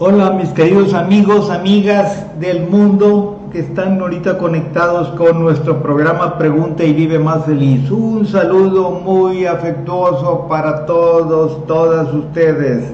Hola mis queridos amigos, amigas del mundo que están ahorita conectados con nuestro programa Pregunta y Vive Más Feliz. Un saludo muy afectuoso para todos, todas ustedes.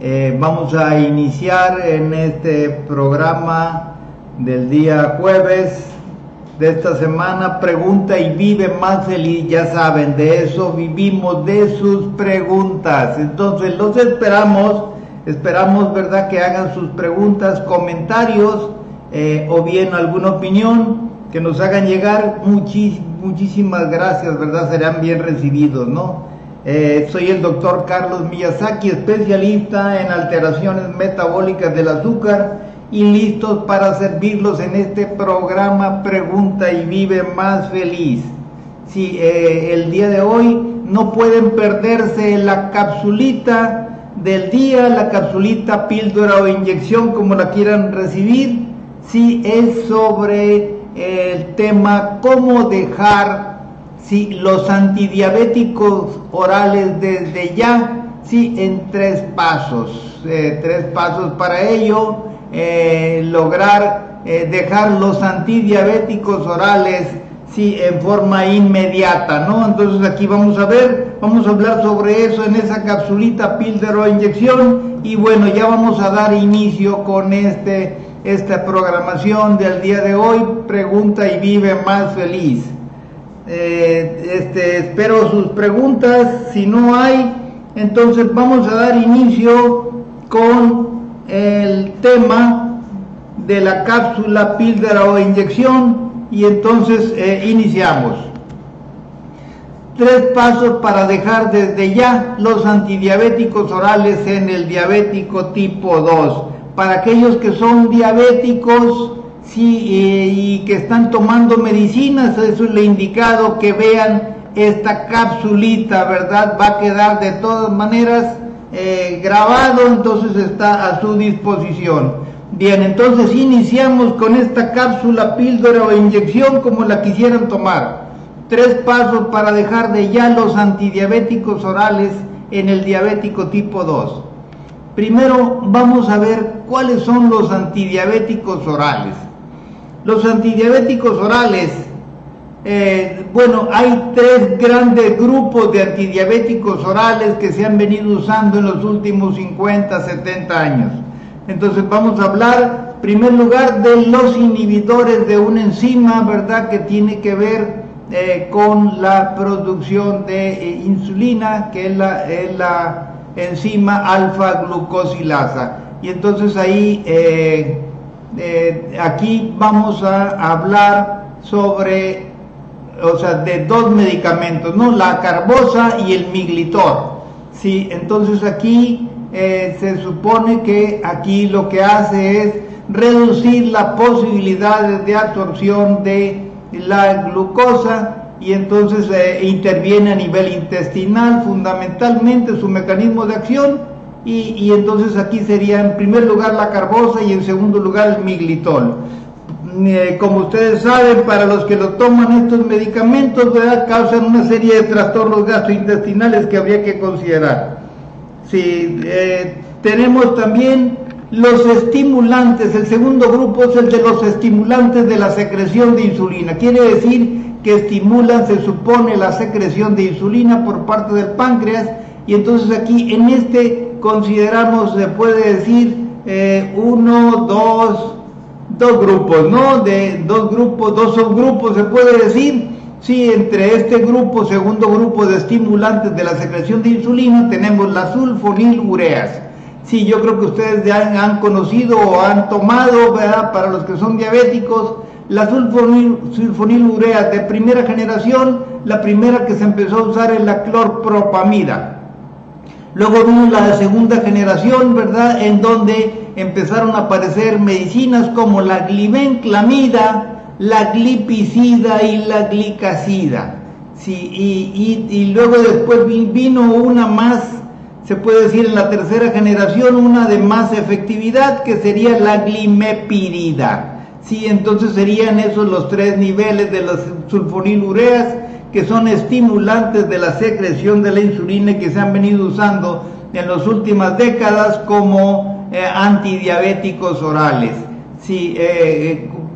Eh, vamos a iniciar en este programa del día jueves de esta semana Pregunta y Vive Más Feliz. Ya saben, de eso vivimos, de sus preguntas. Entonces los esperamos Esperamos, ¿verdad?, que hagan sus preguntas, comentarios eh, o bien alguna opinión que nos hagan llegar. muchísimas gracias, ¿verdad? Serán bien recibidos, ¿no? Eh, soy el doctor Carlos Miyazaki, especialista en alteraciones metabólicas del azúcar y listos para servirlos en este programa Pregunta y Vive Más Feliz. Sí, eh, el día de hoy no pueden perderse la capsulita del día, la capsulita, píldora o inyección, como la quieran recibir, si es sobre el tema cómo dejar si los antidiabéticos orales desde ya, sí, en tres pasos, eh, tres pasos para ello, eh, lograr eh, dejar los antidiabéticos orales sí, en forma inmediata, ¿no? Entonces aquí vamos a ver, vamos a hablar sobre eso en esa capsulita píldora o inyección y bueno, ya vamos a dar inicio con este, esta programación del día de hoy, pregunta y vive más feliz. Eh, este, espero sus preguntas, si no hay, entonces vamos a dar inicio con el tema de la cápsula píldora o inyección y entonces eh, iniciamos. Tres pasos para dejar desde ya los antidiabéticos orales en el diabético tipo 2. Para aquellos que son diabéticos sí, y que están tomando medicinas, eso le he indicado que vean esta capsulita, ¿verdad? Va a quedar de todas maneras eh, grabado, entonces está a su disposición. Bien, entonces iniciamos con esta cápsula, píldora o inyección como la quisieran tomar. Tres pasos para dejar de ya los antidiabéticos orales en el diabético tipo 2. Primero vamos a ver cuáles son los antidiabéticos orales. Los antidiabéticos orales, eh, bueno, hay tres grandes grupos de antidiabéticos orales que se han venido usando en los últimos 50, 70 años. Entonces vamos a hablar, en primer lugar, de los inhibidores de una enzima, ¿verdad? Que tiene que ver eh, con la producción de eh, insulina, que es la, enzima alfa-glucosilasa. Y entonces ahí, eh, aquí vamos a hablar sobre, o sea, de dos medicamentos, ¿no? La carbosa y el miglitor. Sí, entonces aquí eh, se supone que aquí lo que hace es reducir las posibilidades de absorción de la glucosa y entonces eh, interviene a nivel intestinal fundamentalmente su mecanismo de acción y, entonces aquí sería en primer lugar la carbosa y en segundo lugar el miglitol. Eh, como ustedes saben, para los que lo toman estos medicamentos, causan una serie de trastornos gastrointestinales que habría que considerar. Sí, eh, tenemos también los estimulantes. El segundo grupo es el de los estimulantes de la secreción de insulina. Quiere decir que estimulan, se supone, la secreción de insulina por parte del páncreas. Y entonces aquí en este consideramos, se puede decir, eh, uno, dos, dos grupos, ¿no? De dos grupos, dos subgrupos, se puede decir Sí, entre este grupo, segundo grupo de estimulantes de la secreción de insulina, tenemos las sulfonilureas. Sí, yo creo que ustedes ya han conocido o han tomado, ¿verdad? Para los que son diabéticos, las sulfonilureas de primera generación, la primera que se empezó a usar es la clorpropamida. Luego vino la segunda generación, ¿verdad? En donde empezaron a aparecer medicinas como la glibenclamida, la glipicida y la glicacida. Sí, y, y, luego después vino una más, se puede decir en la tercera generación, una de más efectividad que sería la glimepirida. Sí, entonces serían esos los tres niveles de las sulfonilureas que son estimulantes de la secreción de la insulina y que se han venido usando en las últimas décadas como antidiabéticos orales. Sí,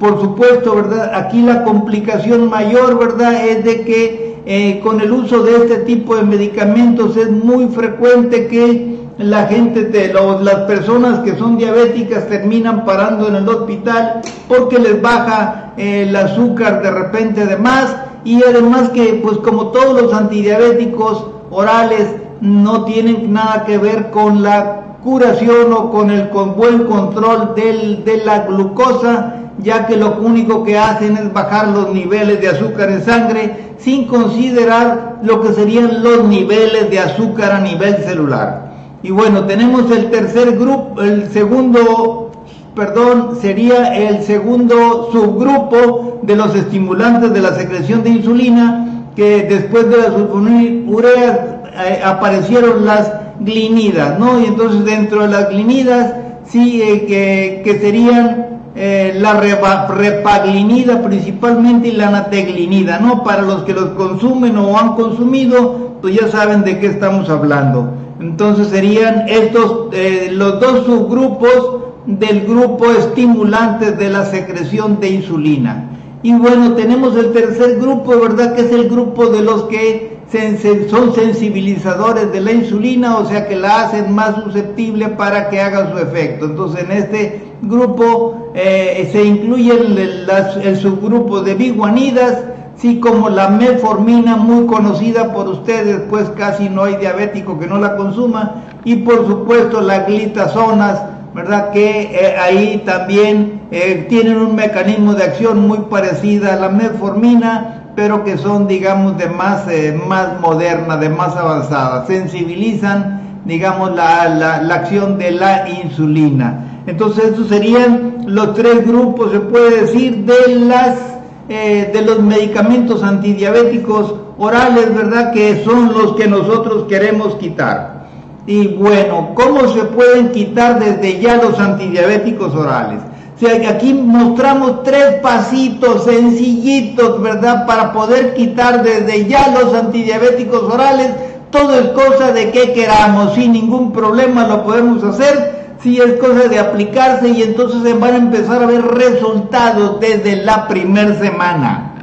por supuesto, ¿verdad? Aquí la complicación mayor, ¿verdad? Es de que con el uso de este tipo de medicamentos es muy frecuente que la gente, de las personas que son diabéticas terminan parando en el hospital porque les baja eh, el azúcar de repente de más y además que pues como todos los antidiabéticos orales no tienen nada que ver con la curación o con el con buen control del, de la glucosa, ya que lo único que hacen es bajar los niveles de azúcar en sangre sin considerar lo que serían los niveles de azúcar a nivel celular. Y bueno, tenemos el tercer grupo, el segundo, perdón, sería el segundo subgrupo de los estimulantes de la secreción de insulina, que después de las sulfonilureas eh, aparecieron las glinidas, ¿no? Y entonces dentro de las glinidas, sí, eh, que, que, serían eh, la repaglinida principalmente y la nateglinida, ¿no? Para los que los consumen o han consumido, pues ya saben de qué estamos hablando. Entonces serían estos eh, los dos subgrupos del grupo estimulante de la secreción de insulina. Y bueno, tenemos el tercer grupo, ¿verdad? Que es el grupo de los que son sensibilizadores de la insulina, o sea que la hacen más susceptible para que haga su efecto. Entonces en este grupo eh, se incluye el, subgrupo de biguanidas, Sí, como la metformina, muy conocida por ustedes, pues casi no hay diabético que no la consuma. Y por supuesto las glitazonas, ¿verdad? Que eh, ahí también eh, tienen un mecanismo de acción muy parecida a la metformina, pero que son, digamos, de más, eh, más moderna, de más avanzada. Sensibilizan, digamos, la, la, la acción de la insulina. Entonces, estos serían los tres grupos, se puede decir, de las eh, de los medicamentos antidiabéticos orales, ¿verdad? Que son los que nosotros queremos quitar. Y bueno, ¿cómo se pueden quitar desde ya los antidiabéticos orales? O sea, que aquí mostramos tres pasitos sencillitos, ¿verdad? Para poder quitar desde ya los antidiabéticos orales. Todo es cosa de que queramos, sin ningún problema lo podemos hacer Sí, es cosa de aplicarse y entonces se van a empezar a ver resultados desde la primera semana.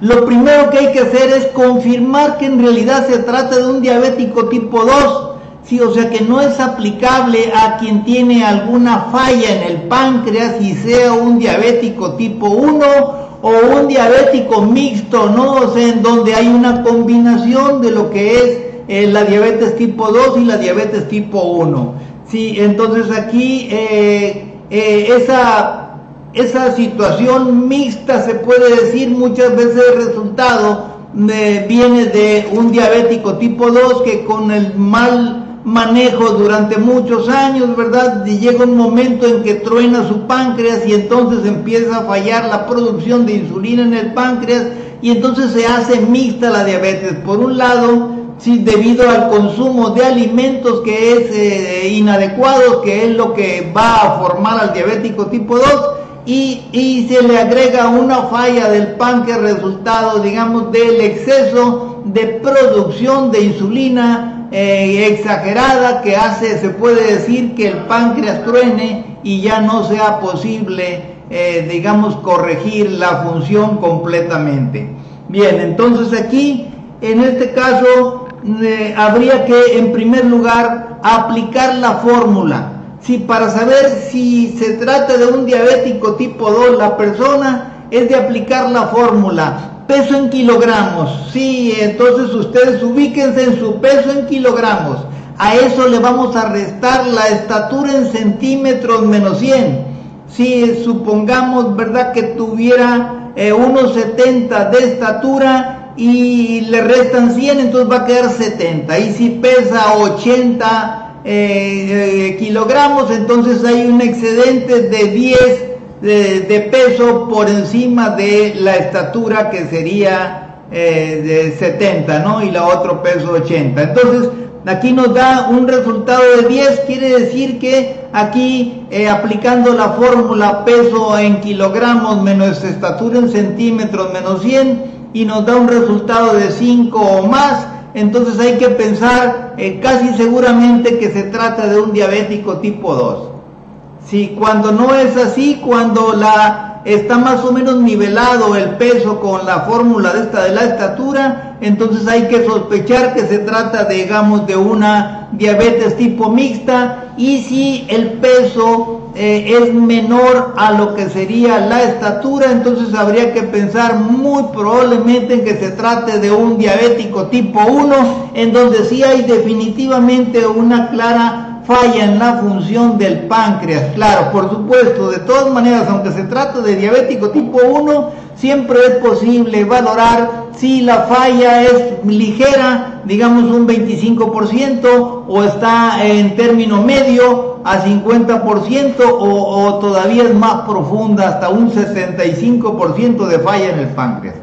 Lo primero que hay que hacer es confirmar que en realidad se trata de un diabético tipo 2. Sí, o sea que no es aplicable a quien tiene alguna falla en el páncreas y sea un diabético tipo 1 o un diabético mixto, ¿no? O sea, en donde hay una combinación de lo que es eh, la diabetes tipo 2 y la diabetes tipo 1. Sí, entonces aquí eh, eh, esa, esa situación mixta se puede decir muchas veces el resultado viene de un diabético tipo 2 que con el mal manejo durante muchos años, ¿verdad? Llega un momento en que truena su páncreas y entonces empieza a fallar la producción de insulina en el páncreas y entonces se hace mixta la diabetes. Por un lado, sí, debido al consumo de alimentos que es eh, inadecuado, que es lo que va a formar al diabético tipo 2, y, se le agrega una falla del páncreas resultado, digamos, del exceso de producción de insulina eh, exagerada que hace, se puede decir, que el páncreas truene y ya no sea posible, eh, digamos, corregir la función completamente. Bien, entonces aquí, en este caso, habría que en primer lugar aplicar la fórmula. Si para saber si se trata de un diabético tipo 2 la persona es de aplicar la fórmula. Peso en kilogramos. Sí, entonces ustedes ubíquense en su peso en kilogramos. A eso le vamos a restar la estatura en centímetros menos 100. Si supongamos, ¿verdad?, que tuviera eh, unos 70 de estatura, y le restan 100, entonces va a quedar 70. Y si pesa 80 eh, eh, kilogramos, entonces hay un excedente de 10 de, peso por encima de la estatura que sería eh, de 70, ¿no? Y la otro peso 80. Entonces, aquí nos da un resultado de 10, quiere decir que aquí aplicando la fórmula peso en kilogramos menos estatura en centímetros menos 100, y nos da un resultado de 5 o más, entonces hay que pensar eh, casi seguramente que se trata de un diabético tipo 2. Si cuando no es así, cuando la está más o menos nivelado el peso con la fórmula de esta de la estatura, entonces hay que sospechar que se trata, digamos, de una diabetes tipo mixta y si el peso eh, es menor a lo que sería la estatura, entonces habría que pensar muy probablemente en que se trate de un diabético tipo 1, en donde sí hay definitivamente una clara falla en la función del páncreas. Claro, por supuesto, de todas maneras, aunque se trate de diabético tipo 1, siempre es posible valorar si la falla es ligera, digamos un 25%, o está en término medio a 50%, o, todavía es más profunda, hasta un 65% de falla en el páncreas.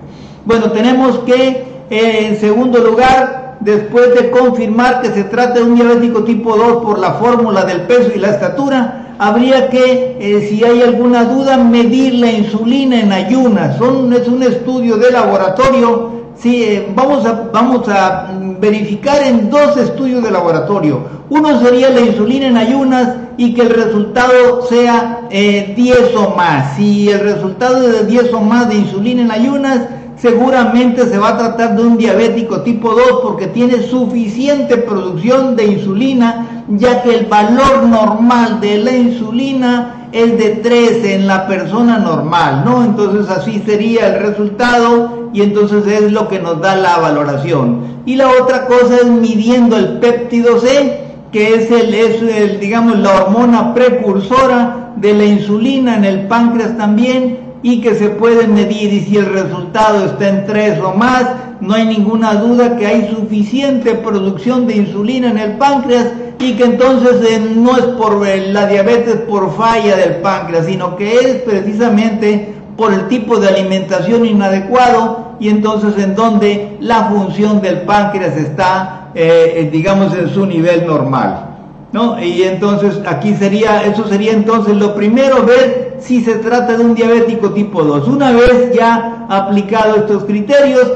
Bueno, tenemos que, eh, en segundo lugar, después de confirmar que se trata de un diabético tipo 2 por la fórmula del peso y la estatura, habría que, eh, si hay alguna duda, medir la insulina en ayunas. Son, es un estudio de laboratorio. Sí, eh, vamos, a, vamos a verificar en dos estudios de laboratorio. Uno sería la insulina en ayunas y que el resultado sea 10 eh, o más. Si el resultado es de 10 o más de insulina en ayunas, seguramente se va a tratar de un diabético tipo 2 porque tiene suficiente producción de insulina, ya que el valor normal de la insulina es de 13 en la persona normal, ¿no? Entonces así sería el resultado y entonces es lo que nos da la valoración. Y la otra cosa es midiendo el péptido C, que es el, es el digamos la hormona precursora de la insulina en el páncreas también y que se puede medir y si el resultado está en 3 o más, no hay ninguna duda que hay suficiente producción de insulina en el páncreas y que entonces eh, no es por eh, la diabetes por falla del páncreas, sino que es precisamente por el tipo de alimentación inadecuado y entonces en donde la función del páncreas está, eh, digamos, en su nivel normal. ¿No? Y entonces aquí sería, eso sería entonces lo primero, ver si se trata de un diabético tipo 2. Una vez ya aplicado estos criterios,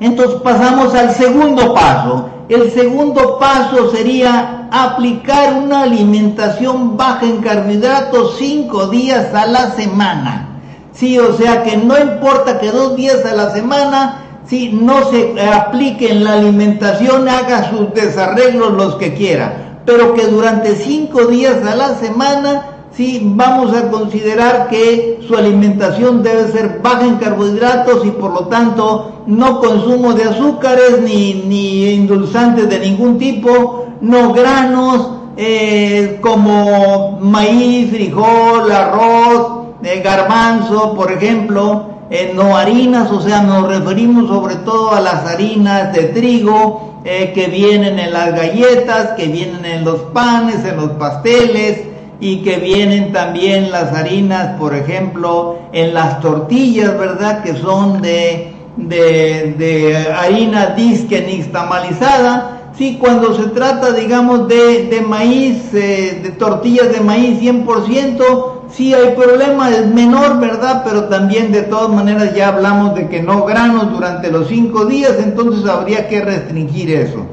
entonces pasamos al segundo paso. El segundo paso sería aplicar una alimentación baja en carbohidratos cinco días a la semana. Sí, o sea que no importa que dos días a la semana, si no se aplique en la alimentación, haga sus desarreglos los que quiera pero que durante cinco días a la semana sí vamos a considerar que su alimentación debe ser baja en carbohidratos y por lo tanto no consumo de azúcares ni, ni endulzantes de ningún tipo, no granos eh, como maíz, frijol, arroz, eh, garbanzo, por ejemplo, eh, no harinas, o sea, nos referimos sobre todo a las harinas de trigo, eh, que vienen en las galletas, que vienen en los panes, en los pasteles y que vienen también las harinas, por ejemplo, en las tortillas, ¿verdad? Que son de, de, de harina disque nixtamalizada. Sí, cuando se trata, digamos, de, de maíz, eh, de tortillas de maíz 100%, sí hay problema, es menor, ¿verdad? Pero también de todas maneras ya hablamos de que no granos durante los cinco días, entonces habría que restringir eso.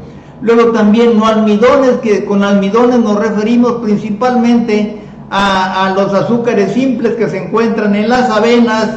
Luego también no almidones, que con almidones nos referimos principalmente a, los azúcares simples que se encuentran en las avenas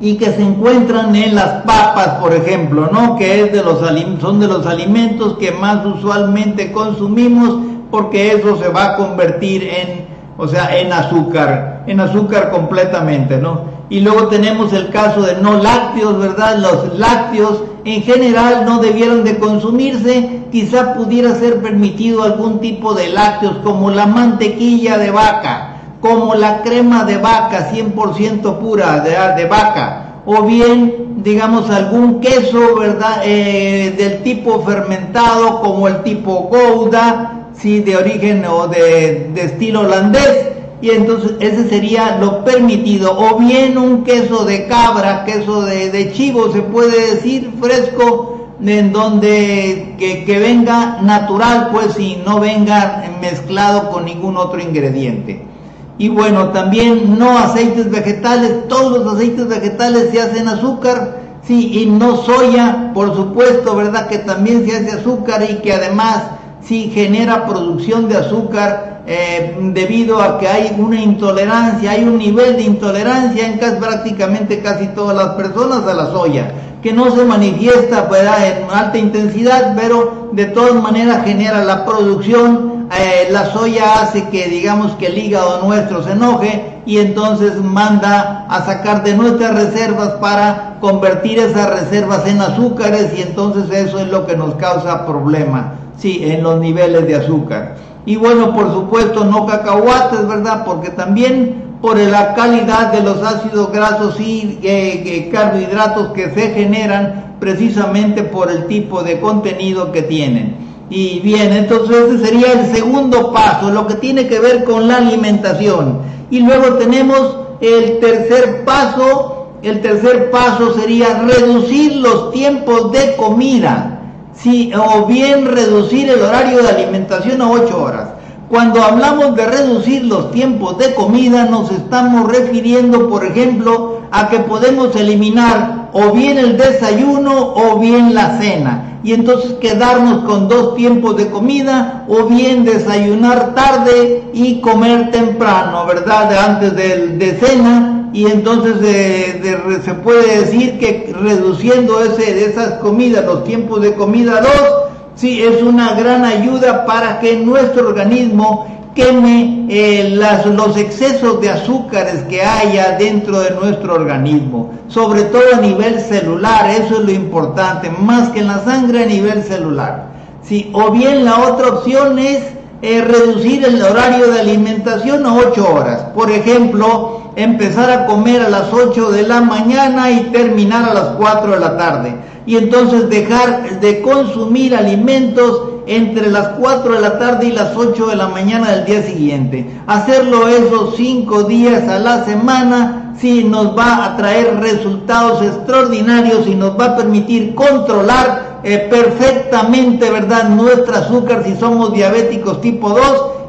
y que se encuentran en las papas, por ejemplo, ¿no? Que es de los, son de los alimentos que más usualmente consumimos porque eso se va a convertir en o sea, en azúcar, en azúcar completamente, ¿no? Y luego tenemos el caso de no lácteos, ¿verdad? Los lácteos en general no debieron de consumirse, quizá pudiera ser permitido algún tipo de lácteos como la mantequilla de vaca, como la crema de vaca 100% pura de, de, vaca, o bien, digamos, algún queso, ¿verdad? Eh, del tipo fermentado como el tipo Gouda, sí, de origen o de, estilo holandés, y entonces ese sería lo permitido, o bien un queso de cabra, queso de, chivo, se puede decir, fresco, en donde que, que, venga natural, pues, y no venga mezclado con ningún otro ingrediente. Y bueno, también no aceites vegetales, todos los aceites vegetales se hacen azúcar, sí, y no soya, por supuesto, ¿verdad? Que también se hace azúcar y que además sí genera producción de azúcar eh, debido a que hay una intolerancia, hay un nivel de intolerancia en casi, prácticamente casi todas las personas a la soya, que no se manifiesta ¿verdad? en alta intensidad, pero de todas maneras genera la producción. Eh, la soya hace que digamos que el hígado nuestro se enoje y entonces manda a sacar de nuestras reservas para convertir esas reservas en azúcares y entonces eso es lo que nos causa problema, sí, en los niveles de azúcar. Y bueno, por supuesto, no cacahuates, ¿verdad? Porque también por la calidad de los ácidos grasos y eh, eh, carbohidratos que se generan precisamente por el tipo de contenido que tienen. Y bien, entonces ese sería el segundo paso, lo que tiene que ver con la alimentación. Y luego tenemos el tercer paso, el tercer paso sería reducir los tiempos de comida sí, o bien reducir el horario de alimentación a 8 horas. Cuando hablamos de reducir los tiempos de comida, nos estamos refiriendo, por ejemplo, a que podemos eliminar o bien el desayuno o bien la cena. Y entonces quedarnos con dos tiempos de comida o bien desayunar tarde y comer temprano, ¿verdad? Antes de, de cena y entonces se puede decir que reduciendo ese, esas comidas, los tiempos de comida dos, sí es una gran ayuda para que nuestro organismo queme eh, las, los excesos de azúcares que haya dentro de nuestro organismo, sobre todo a nivel celular, eso es lo importante, más que en la sangre a nivel celular. Sí, o bien la otra opción es eh, reducir el horario de alimentación a 8 horas. Por ejemplo, empezar a comer a las 8 de la mañana y terminar a las 4 de la tarde. Y entonces dejar de consumir alimentos entre las 4 de la tarde y las 8 de la mañana del día siguiente. Hacerlo esos 5 días a la semana sí nos va a traer resultados extraordinarios y nos va a permitir controlar eh, perfectamente, ¿verdad?, nuestro azúcar si somos diabéticos tipo 2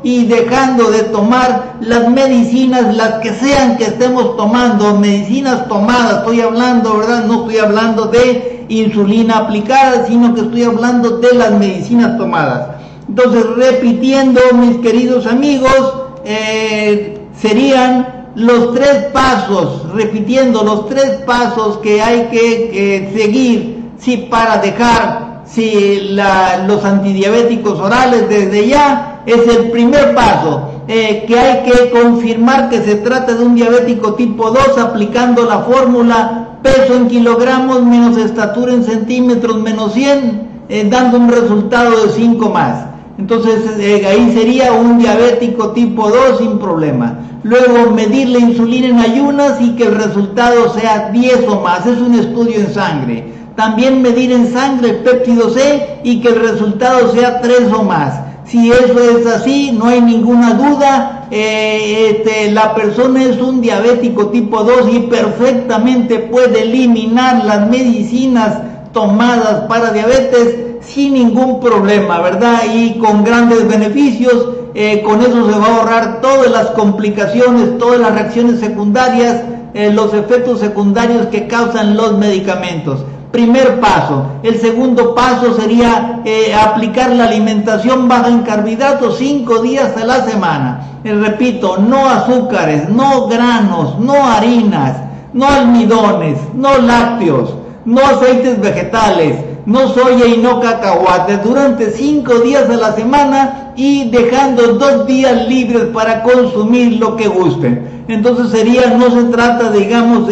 y dejando de tomar las medicinas, las que sean que estemos tomando, medicinas tomadas, estoy hablando, ¿verdad? No estoy hablando de insulina aplicada, sino que estoy hablando de las medicinas tomadas. Entonces, repitiendo, mis queridos amigos, eh, serían los tres pasos, repitiendo los tres pasos que hay que seguir, sí, para dejar si los antidiabéticos orales desde ya es el primer paso, eh, que hay que confirmar que se trata de un diabético tipo 2 aplicando la fórmula peso en kilogramos menos estatura en centímetros menos 100, eh, dando un resultado de 5 más. Entonces eh, ahí sería un diabético tipo 2 sin problema. Luego medir la insulina en ayunas y que el resultado sea 10 o más. Es un estudio en sangre. También medir en sangre el péptido C y que el resultado sea 3 o más. Si eso es así, no hay ninguna duda, eh, este, la persona es un diabético tipo 2 y perfectamente puede eliminar las medicinas tomadas para diabetes sin ningún problema, ¿verdad? Y con grandes beneficios, eh, con eso se va a ahorrar todas las complicaciones, todas las reacciones secundarias, eh, los efectos secundarios que causan los medicamentos. Primer paso. El segundo paso sería eh, aplicar la alimentación baja en carbohidratos cinco días a la semana. Eh, repito, no azúcares, no granos, no harinas, no almidones, no lácteos, no aceites vegetales, no soya y no cacahuates durante cinco días a la semana y dejando dos días libres para consumir lo que gusten. Entonces sería, no se trata, digamos,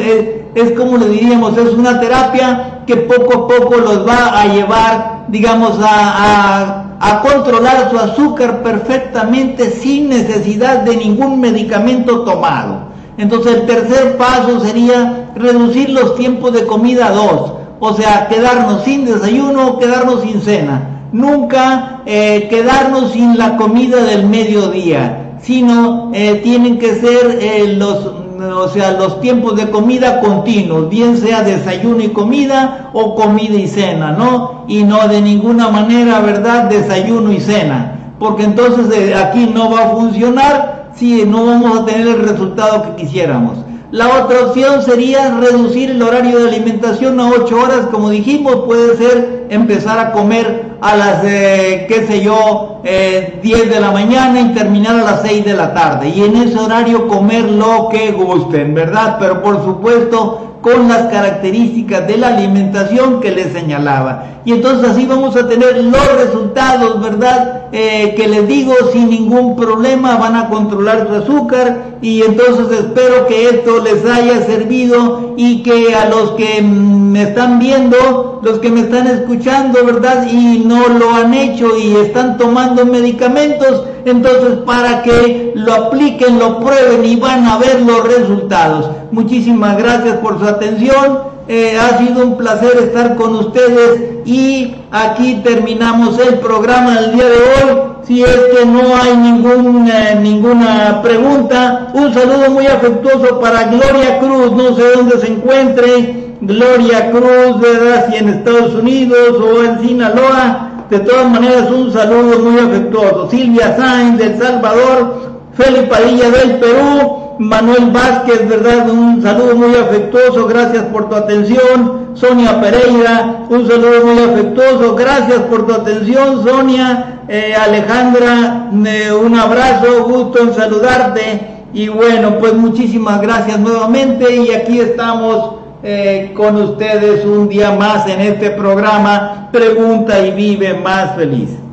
es como le diríamos, es una terapia que poco a poco los va a llevar, digamos, a, controlar su azúcar perfectamente sin necesidad de ningún medicamento tomado. Entonces el tercer paso sería reducir los tiempos de comida a dos, o sea, quedarnos sin desayuno o quedarnos sin cena. Nunca eh, quedarnos sin la comida del mediodía, sino eh, tienen que ser eh, los o sea, los tiempos de comida continuos, bien sea desayuno y comida o comida y cena, ¿no? Y no de ninguna manera, ¿verdad? Desayuno y cena, porque entonces eh, aquí no va a funcionar si no vamos a tener el resultado que quisiéramos. La otra opción sería reducir el horario de alimentación a 8 horas, como dijimos, puede ser empezar a comer a las, eh, qué sé yo, 10 eh, de la mañana y terminar a las 6 de la tarde. Y en ese horario comer lo que gusten, ¿verdad? Pero por supuesto con las características de la alimentación que les señalaba. Y entonces así vamos a tener los resultados, ¿verdad? Eh, que les digo sin ningún problema, van a controlar su azúcar y entonces espero que esto les haya servido y que a los que me están viendo, los que me están escuchando, ¿verdad? Y no lo han hecho y están tomando medicamentos, entonces para que lo apliquen, lo prueben y van a ver los resultados. Muchísimas gracias por su atención. Eh, ha sido un placer estar con ustedes y aquí terminamos el programa del día de hoy. Si es que no hay eh, ninguna pregunta, un saludo muy afectuoso para Gloria Cruz, no sé dónde se encuentre, Gloria Cruz, ¿verdad? Si en Estados Unidos o en Sinaloa. De todas maneras, un saludo muy afectuoso. Silvia Sainz del Salvador, Felipe Padilla del Perú, Manuel Vázquez, ¿verdad? Un saludo muy afectuoso, gracias por tu atención. Sonia Pereira, un saludo muy afectuoso, gracias por tu atención, Sonia. Eh, Alejandra, un abrazo, gusto en saludarte. Y bueno, pues muchísimas gracias nuevamente y aquí estamos eh, con ustedes un día más en este programa Pregunta y vive más feliz.